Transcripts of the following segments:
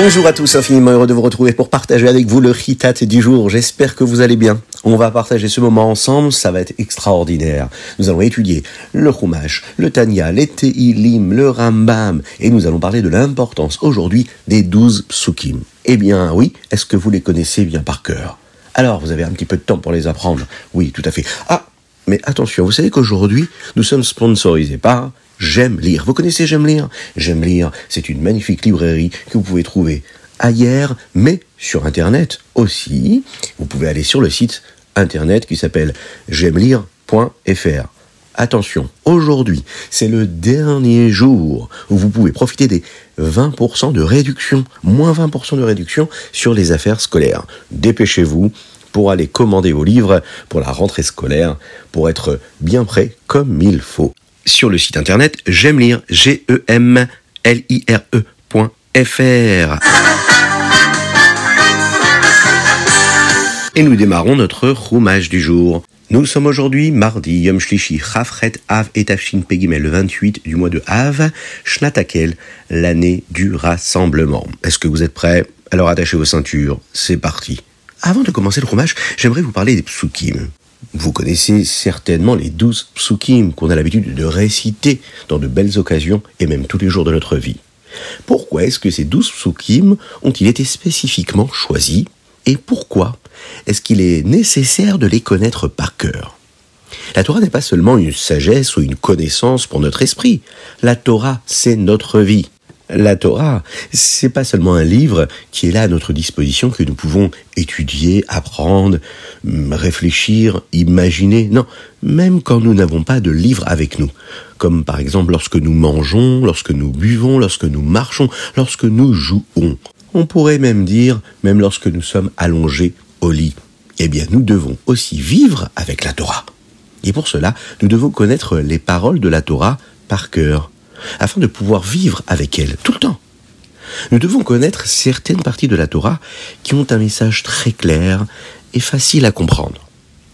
Bonjour à tous, infiniment heureux de vous retrouver pour partager avec vous le Ritat du jour. J'espère que vous allez bien. On va partager ce moment ensemble, ça va être extraordinaire. Nous allons étudier le Chumash, le Tanya, les Teilim, le Rambam, et nous allons parler de l'importance aujourd'hui des douze psukim. Eh bien oui, est-ce que vous les connaissez bien par cœur? Alors, vous avez un petit peu de temps pour les apprendre Oui, tout à fait. Ah, mais attention, vous savez qu'aujourd'hui, nous sommes sponsorisés par J'aime lire. Vous connaissez J'aime lire? J'aime lire, c'est une magnifique librairie que vous pouvez trouver ailleurs, mais sur Internet aussi. Vous pouvez aller sur le site Internet qui s'appelle j'aime-lire.fr. Attention, aujourd'hui, c'est le dernier jour où vous pouvez profiter des 20% de réduction, moins 20% de réduction sur les affaires scolaires. Dépêchez-vous pour aller commander vos livres pour la rentrée scolaire, pour être bien prêt comme il faut sur le site internet j'aime lire g e m l i r e.fr. Et nous démarrons notre roumage du jour. Nous sommes aujourd'hui mardi, Yom Shlishi, Chafret Av et Pegimel, le 28 du mois de Av, Shnatakel, l'année du rassemblement. Est-ce que vous êtes prêts? Alors attachez vos ceintures, c'est parti. Avant de commencer le roumage, j'aimerais vous parler des psukim. Vous connaissez certainement les douze psukim qu'on a l'habitude de réciter dans de belles occasions et même tous les jours de notre vie. Pourquoi est-ce que ces douze psukim ont-ils été spécifiquement choisis et pourquoi est-ce qu'il est nécessaire de les connaître par cœur? La Torah n'est pas seulement une sagesse ou une connaissance pour notre esprit. La Torah, c'est notre vie. La Torah, c'est pas seulement un livre qui est là à notre disposition que nous pouvons étudier, apprendre, réfléchir, imaginer. Non, même quand nous n'avons pas de livre avec nous, comme par exemple lorsque nous mangeons, lorsque nous buvons, lorsque nous marchons, lorsque nous jouons. On pourrait même dire, même lorsque nous sommes allongés au lit. Eh bien, nous devons aussi vivre avec la Torah. Et pour cela, nous devons connaître les paroles de la Torah par cœur afin de pouvoir vivre avec elle tout le temps. Nous devons connaître certaines parties de la Torah qui ont un message très clair et facile à comprendre.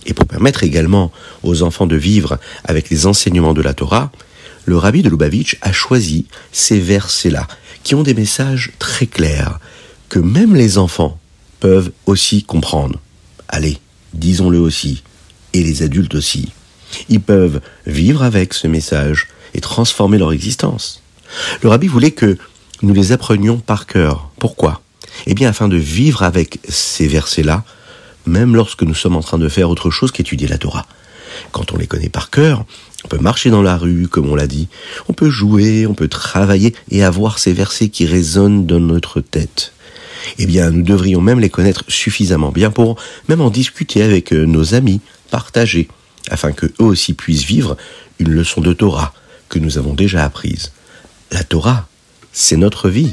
Et pour permettre également aux enfants de vivre avec les enseignements de la Torah, le rabbi de Lubavitch a choisi ces versets-là, qui ont des messages très clairs, que même les enfants peuvent aussi comprendre. Allez, disons-le aussi, et les adultes aussi. Ils peuvent vivre avec ce message et transformer leur existence. Le rabbi voulait que nous les apprenions par cœur. Pourquoi? Eh bien, afin de vivre avec ces versets-là, même lorsque nous sommes en train de faire autre chose qu'étudier la Torah. Quand on les connaît par cœur, on peut marcher dans la rue, comme on l'a dit, on peut jouer, on peut travailler et avoir ces versets qui résonnent dans notre tête. Eh bien, nous devrions même les connaître suffisamment bien pour même en discuter avec nos amis, partager, afin que eux aussi puissent vivre une leçon de Torah, que nous avons déjà apprise. La Torah, c'est notre vie.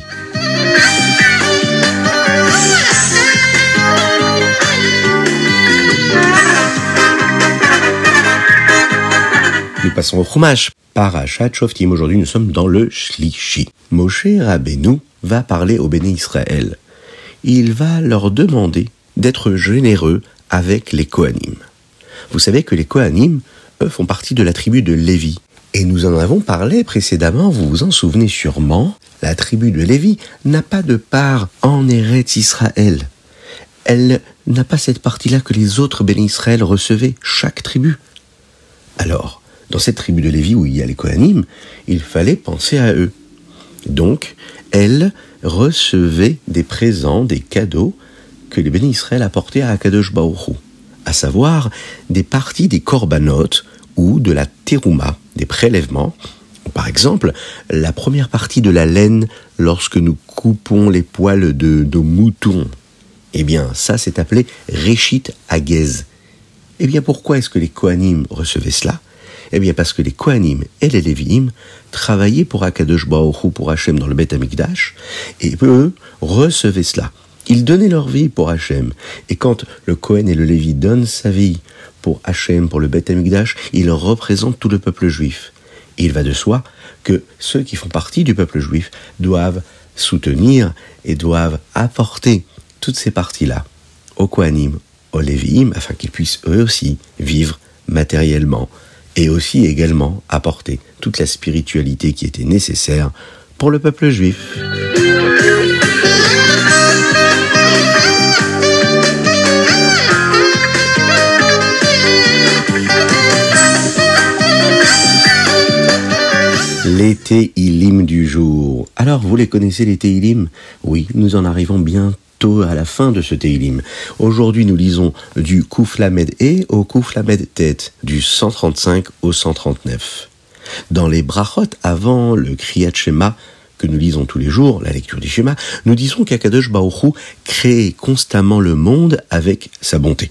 Nous passons au Chumash. Parashat Shoftim. Aujourd'hui, nous sommes dans le Shlishi. Moshe Rabbeinu va parler au béné Israël. Il va leur demander d'être généreux avec les Kohanim. Vous savez que les Kohanim, eux, font partie de la tribu de Lévi. Et nous en avons parlé précédemment, vous vous en souvenez sûrement, la tribu de Lévi n'a pas de part en Eretz Israël. Elle n'a pas cette partie-là que les autres bénis Israël recevaient, chaque tribu. Alors, dans cette tribu de Lévi où il y a les Kohanim, il fallait penser à eux. Donc, elle recevait des présents, des cadeaux que les bénis Israël apportaient à Akadosh Baruch à savoir des parties des corbanotes ou de la terouma, prélèvements. Par exemple, la première partie de la laine lorsque nous coupons les poils de nos moutons. Eh bien, ça c'est appelé Réchit Aguez. Eh bien, pourquoi est-ce que les Kohanim recevaient cela? Eh bien, parce que les Kohanim et les Lévi'im travaillaient pour Akadosh Baruch pour Hachem dans le Beth Amikdash, et eux recevaient cela. Ils donnaient leur vie pour Hachem. Et quand le Kohen et le Lévi donnent sa vie pour Hachem, pour le Beth Amikdash, ils représentent tout le peuple juif. il va de soi que ceux qui font partie du peuple juif doivent soutenir et doivent apporter toutes ces parties-là aux Kohanim, aux Lévi'im, afin qu'ils puissent eux aussi vivre matériellement et aussi également apporter toute la spiritualité qui était nécessaire pour le peuple juif. Les Teilim du jour. Alors, vous les connaissez les Teilim? Oui, nous en arrivons bientôt à la fin de ce Teilim. Aujourd'hui, nous lisons du Kouflamed E au Kouflamed Tet, du 135 au 139. Dans les brachot avant le Kriyat Shema, que nous lisons tous les jours, la lecture du schéma, nous disons qu'Akadosh Baruch crée constamment le monde avec sa bonté.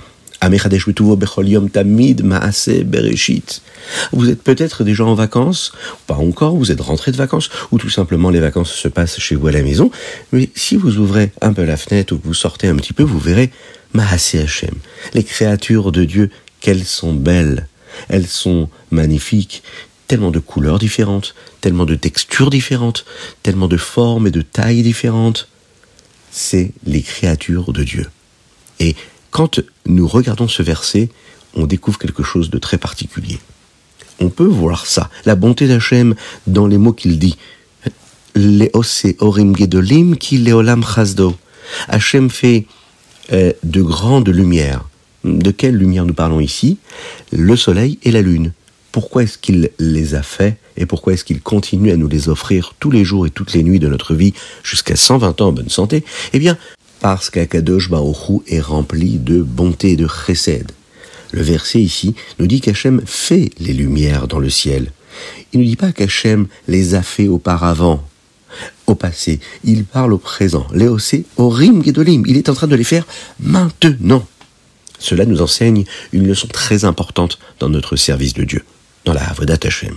Vous êtes peut-être déjà en vacances, pas encore, vous êtes rentré de vacances, ou tout simplement les vacances se passent chez vous à la maison. Mais si vous ouvrez un peu la fenêtre ou que vous sortez un petit peu, vous verrez Maasé Hashem. Les créatures de Dieu, qu'elles sont belles, elles sont magnifiques, tellement de couleurs différentes, tellement de textures différentes, tellement de formes et de tailles différentes. C'est les créatures de Dieu. Et quand nous regardons ce verset, on découvre quelque chose de très particulier. On peut voir ça, la bonté d'Hachem dans les mots qu'il dit. orim gedolim ki leolam. Hachem fait euh, de grandes lumières. De quelle lumière nous parlons ici? Le soleil et la lune. Pourquoi est-ce qu'il les a fait et pourquoi est-ce qu'il continue à nous les offrir tous les jours et toutes les nuits de notre vie jusqu'à 120 ans en bonne santé? Eh bien, parce qu'Akadosh Baruchou est rempli de bonté et de chesed. Le verset ici nous dit qu'Hachem fait les lumières dans le ciel. Il ne dit pas qu'Hachem les a fait auparavant, au passé. Il parle au présent. Léocé, Orim Gedolim. Il est en train de les faire maintenant. Cela nous enseigne une leçon très importante dans notre service de Dieu, dans la Avodat Hashem.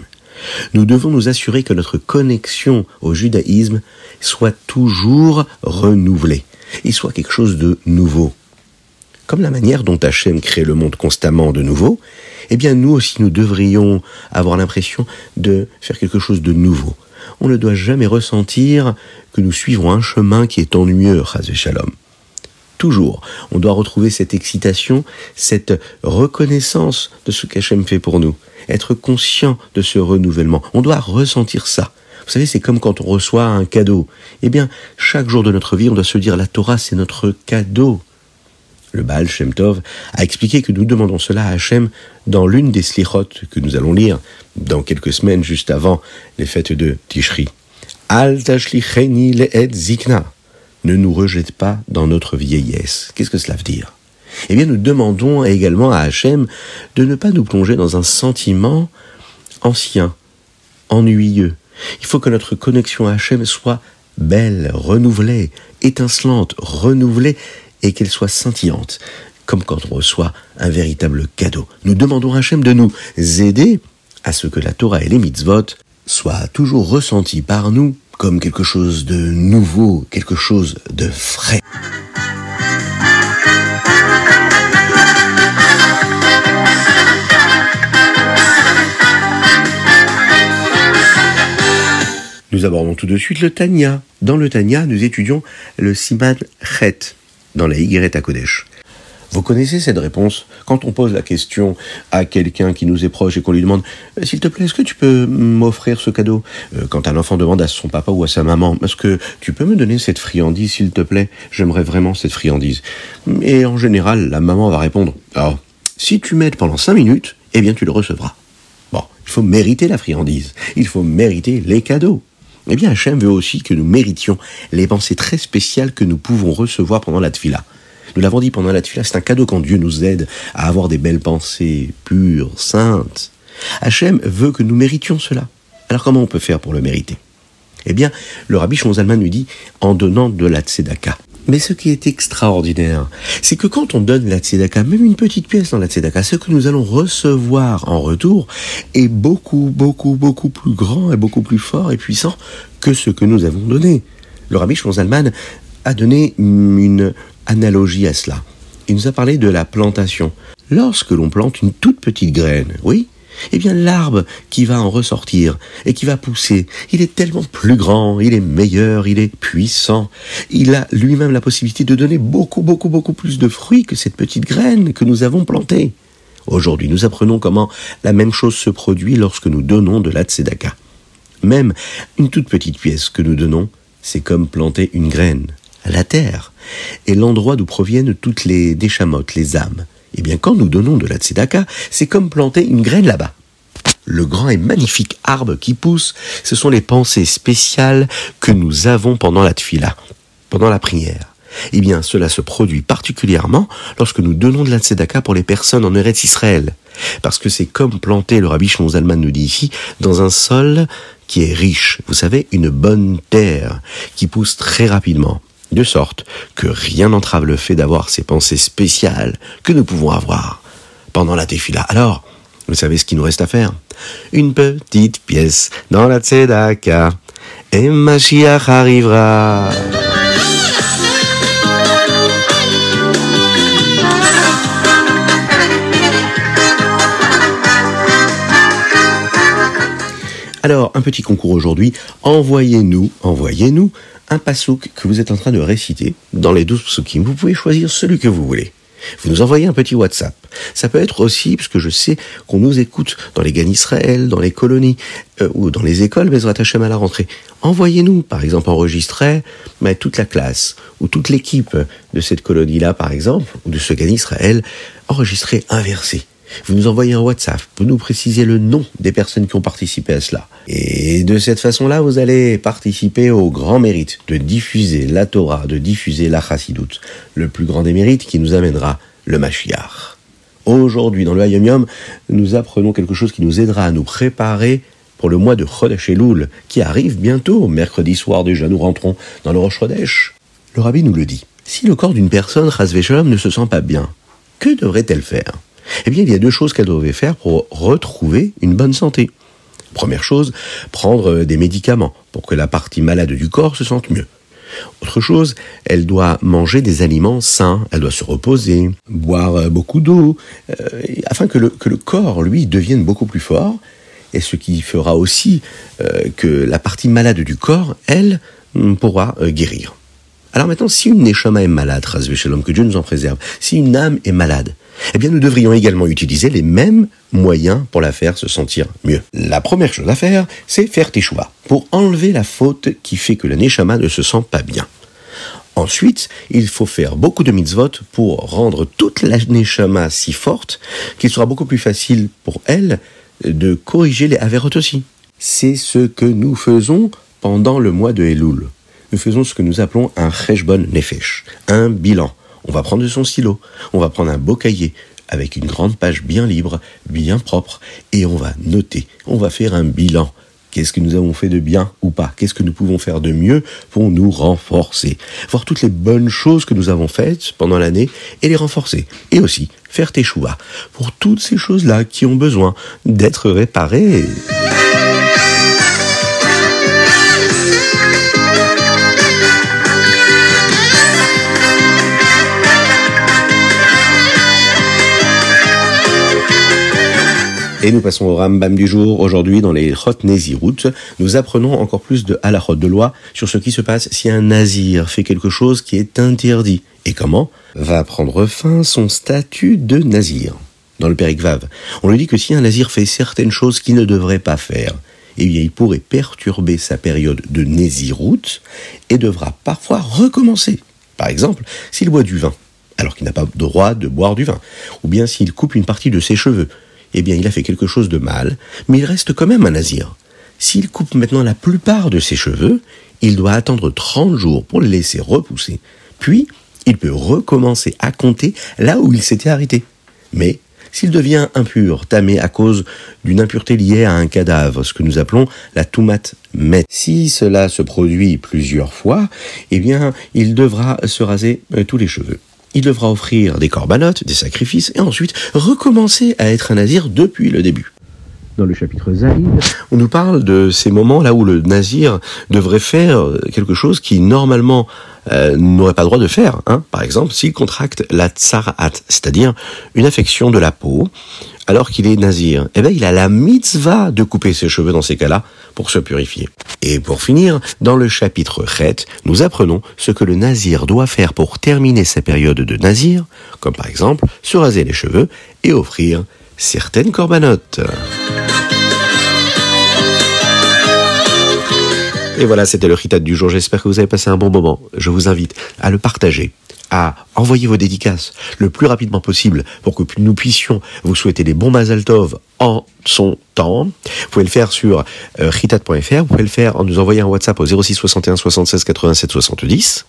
Nous devons nous assurer que notre connexion au judaïsme soit toujours renouvelée il soit quelque chose de nouveau. Comme la manière dont Hachem crée le monde constamment de nouveau, eh bien nous aussi nous devrions avoir l'impression de faire quelque chose de nouveau. On ne doit jamais ressentir que nous suivons un chemin qui est ennuyeux, Chazé Shalom. Toujours, on doit retrouver cette excitation, cette reconnaissance de ce qu'Hachem fait pour nous, être conscient de ce renouvellement. On doit ressentir ça. Vous savez, c'est comme quand on reçoit un cadeau. Eh bien, chaque jour de notre vie, on doit se dire la Torah, c'est notre cadeau. Le Baal Shem Tov a expliqué que nous demandons cela à Hachem dans l'une des slichot que nous allons lire dans quelques semaines juste avant les fêtes de Tishri. Al le'ed zikna. Ne nous rejette pas dans notre vieillesse. Qu'est-ce que cela veut dire? Eh bien, nous demandons également à Hachem de ne pas nous plonger dans un sentiment ancien, ennuyeux, il faut que notre connexion à Hachem soit belle, renouvelée, étincelante, renouvelée, et qu'elle soit scintillante, comme quand on reçoit un véritable cadeau. Nous demandons à Hachem de nous aider à ce que la Torah et les mitzvot soient toujours ressentis par nous comme quelque chose de nouveau, quelque chose de frais. Nous abordons tout de suite le Tanya. Dans le Tanya, nous étudions le Siman Chet dans la Yigret à Kodesh. Vous connaissez cette réponse quand on pose la question à quelqu'un qui nous est proche et qu'on lui demande euh, S'il te plaît, est-ce que tu peux m'offrir ce cadeau euh, Quand un enfant demande à son papa ou à sa maman Est-ce que tu peux me donner cette friandise, s'il te plaît? J'aimerais vraiment cette friandise. Et en général, la maman va répondre si tu m'aides pendant cinq minutes, eh bien tu le recevras. Bon, il faut mériter la friandise. Il faut mériter les cadeaux. Eh bien, Hachem veut aussi que nous méritions les pensées très spéciales que nous pouvons recevoir pendant la tfila. Nous l'avons dit pendant la tfila, c'est un cadeau quand Dieu nous aide à avoir des belles pensées pures, saintes. Hachem veut que nous méritions cela. Alors comment on peut faire pour le mériter? Eh bien, le rabbi Shonzalman nous dit en donnant de la tzedaka. Mais ce qui est extraordinaire, c'est que quand on donne la tzedaka, même une petite pièce dans la tzedaka, ce que nous allons recevoir en retour est beaucoup, beaucoup, beaucoup plus grand et beaucoup plus fort et puissant que ce que nous avons donné. Le rabbi Zalman a donné une analogie à cela. Il nous a parlé de la plantation. Lorsque l'on plante une toute petite graine, oui, eh bien l'arbre qui va en ressortir et qui va pousser, il est tellement plus grand, il est meilleur, il est puissant, il a lui-même la possibilité de donner beaucoup, beaucoup, beaucoup plus de fruits que cette petite graine que nous avons plantée. Aujourd'hui, nous apprenons comment la même chose se produit lorsque nous donnons de la tzedaka. Même une toute petite pièce que nous donnons, c'est comme planter une graine, la terre, et l'endroit d'où proviennent toutes les déchamotes, les âmes. Eh bien, quand nous donnons de la tzedaka, c'est comme planter une graine là-bas. Le grand et magnifique arbre qui pousse, ce sont les pensées spéciales que nous avons pendant la tfila, pendant la prière. Eh bien, cela se produit particulièrement lorsque nous donnons de la tzedaka pour les personnes en Eretz Israël. Parce que c'est comme planter, le rabbi Shmuzalman nous dit ici, dans un sol qui est riche. Vous savez, une bonne terre qui pousse très rapidement. De sorte que rien n'entrave le fait d'avoir ces pensées spéciales que nous pouvons avoir pendant la tefila. Alors, vous savez ce qu'il nous reste à faire? Une petite pièce dans la tzedaka et Mashiach arrivera. Alors, un petit concours aujourd'hui. Envoyez-nous, envoyez-nous un pasouk que vous êtes en train de réciter dans les douze psukim. Vous pouvez choisir celui que vous voulez. Vous nous envoyez un petit WhatsApp. Ça peut être aussi, parce que je sais qu'on nous écoute dans les Gan Israël, dans les colonies euh, ou dans les écoles Bezrat Hashem à la rentrée. Envoyez-nous, par exemple, enregistrer mais toute la classe ou toute l'équipe de cette colonie-là, par exemple, ou de ce Gan Israël, enregistrer un verset vous nous envoyez un WhatsApp, vous nous précisez le nom des personnes qui ont participé à cela. Et de cette façon-là, vous allez participer au grand mérite de diffuser la Torah, de diffuser la Chassidoute, le plus grand des mérites qui nous amènera le Mashiach. Aujourd'hui, dans le Hayom Yom, nous apprenons quelque chose qui nous aidera à nous préparer pour le mois de Chodesh Elul, qui arrive bientôt, mercredi soir déjà, nous rentrons dans le Rosh Chodesh. Le rabbi nous le dit. Si le corps d'une personne, Shalom, ne se sent pas bien, que devrait-elle faire? Eh bien, il y a deux choses qu'elle devait faire pour retrouver une bonne santé. Première chose, prendre euh, des médicaments pour que la partie malade du corps se sente mieux. Autre chose, elle doit manger des aliments sains, elle doit se reposer, boire euh, beaucoup d'eau, euh, afin que le, que le, corps, lui, devienne beaucoup plus fort, et ce qui fera aussi que la partie malade du corps, elle, pourra guérir. Alors maintenant, si une neshama est malade, que Dieu nous en préserve, si une âme est malade, eh bien nous devrions également utiliser les mêmes moyens pour la faire se sentir mieux. La première chose à faire, c'est faire teshuva, pour enlever la faute qui fait que la neshama ne se sent pas bien. Ensuite, il faut faire beaucoup de mitzvot pour rendre toute la neshama si forte qu'il sera beaucoup plus facile pour elle de corriger les averot aussi. C'est ce que nous faisons pendant le mois de Elul. Nous faisons ce que nous appelons un cheshbon nefesh, un bilan on va prendre son stylo, on va prendre un beau cahier avec une grande page bien libre, bien propre, et on va noter, on va faire un bilan. Qu'est-ce que nous avons fait de bien ou pas? Qu'est-ce que nous pouvons faire de mieux pour nous renforcer? Voir toutes les bonnes choses que nous avons faites pendant l'année et les renforcer. Et aussi faire tes choix pour toutes ces choses-là qui ont besoin d'être réparées. Et nous passons au Rambam du jour. Aujourd'hui, dans les Chot Nezirut, nous apprenons encore plus de halachot de loi sur ce qui se passe si un nazir fait quelque chose qui est interdit. Et comment va prendre fin son statut de nazir. Dans le Périkvav, on lui dit que si un nazir fait certaines choses qu'il ne devrait pas faire, eh bien, il pourrait perturber sa période de Nézirut et devra parfois recommencer. Par exemple, s'il boit du vin, alors qu'il n'a pas le droit de boire du vin, ou bien s'il coupe une partie de ses cheveux, eh bien il a fait quelque chose de mal, mais il reste quand même un nazir. S'il coupe maintenant la plupart de ses cheveux, il doit attendre 30 jours pour les laisser repousser. Puis, il peut recommencer à compter là où il s'était arrêté. Mais, s'il devient impur, tamé à cause d'une impureté liée à un cadavre, ce que nous appelons la toumat met. Si cela se produit plusieurs fois, eh bien, il devra se raser euh, tous les cheveux il devra offrir des corbanotes, des sacrifices, et ensuite recommencer à être un nazir depuis le début. Dans le chapitre Zaïd, on nous parle de ces moments là où le nazir devrait faire quelque chose qui normalement euh, n'aurait pas le droit de faire. Hein. Par exemple, s'il contracte la tsarat, c'est-à-dire une affection de la peau, alors qu'il est nazir, eh bien, il a la mitzvah de couper ses cheveux dans ces cas-là pour se purifier. Et pour finir, dans le chapitre Chet, nous apprenons ce que le nazir doit faire pour terminer sa période de nazir, comme par exemple se raser les cheveux et offrir certaines corbanotes. Et voilà, c'était le Ritat du jour. J'espère que vous avez passé un bon moment. Je vous invite à le partager, à envoyer vos dédicaces le plus rapidement possible pour que nous puissions vous souhaiter des bons Mazal Tov en son temps. Vous pouvez le faire sur euh. Vous pouvez le faire en nous envoyant un WhatsApp au 06 61 76 87 70.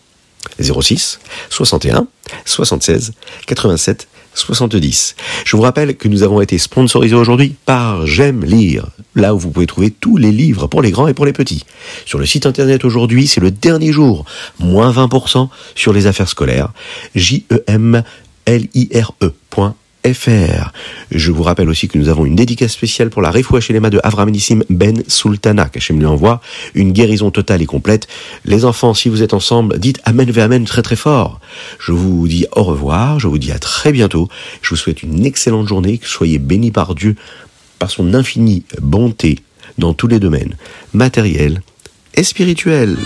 06 61 76 87 70. Je vous rappelle que nous avons été sponsorisés aujourd'hui par J'aime lire, là où vous pouvez trouver tous les livres pour les grands et pour les petits. Sur le site internet aujourd'hui, c'est le dernier jour, moins 20% sur les affaires scolaires, j e m l i r -E FR. Je vous rappelle aussi que nous avons une dédicace spéciale pour la Refoua Shelema de Avramenissim Ben Sultana, qu'Hachem lui envoie, une guérison totale et complète. Les enfants, si vous êtes ensemble, dites Amen ve Amen très très fort. Je vous dis au revoir, je vous dis à très bientôt. Je vous souhaite une excellente journée, que soyez bénis par Dieu, par son infinie bonté dans tous les domaines, matériels et spirituels.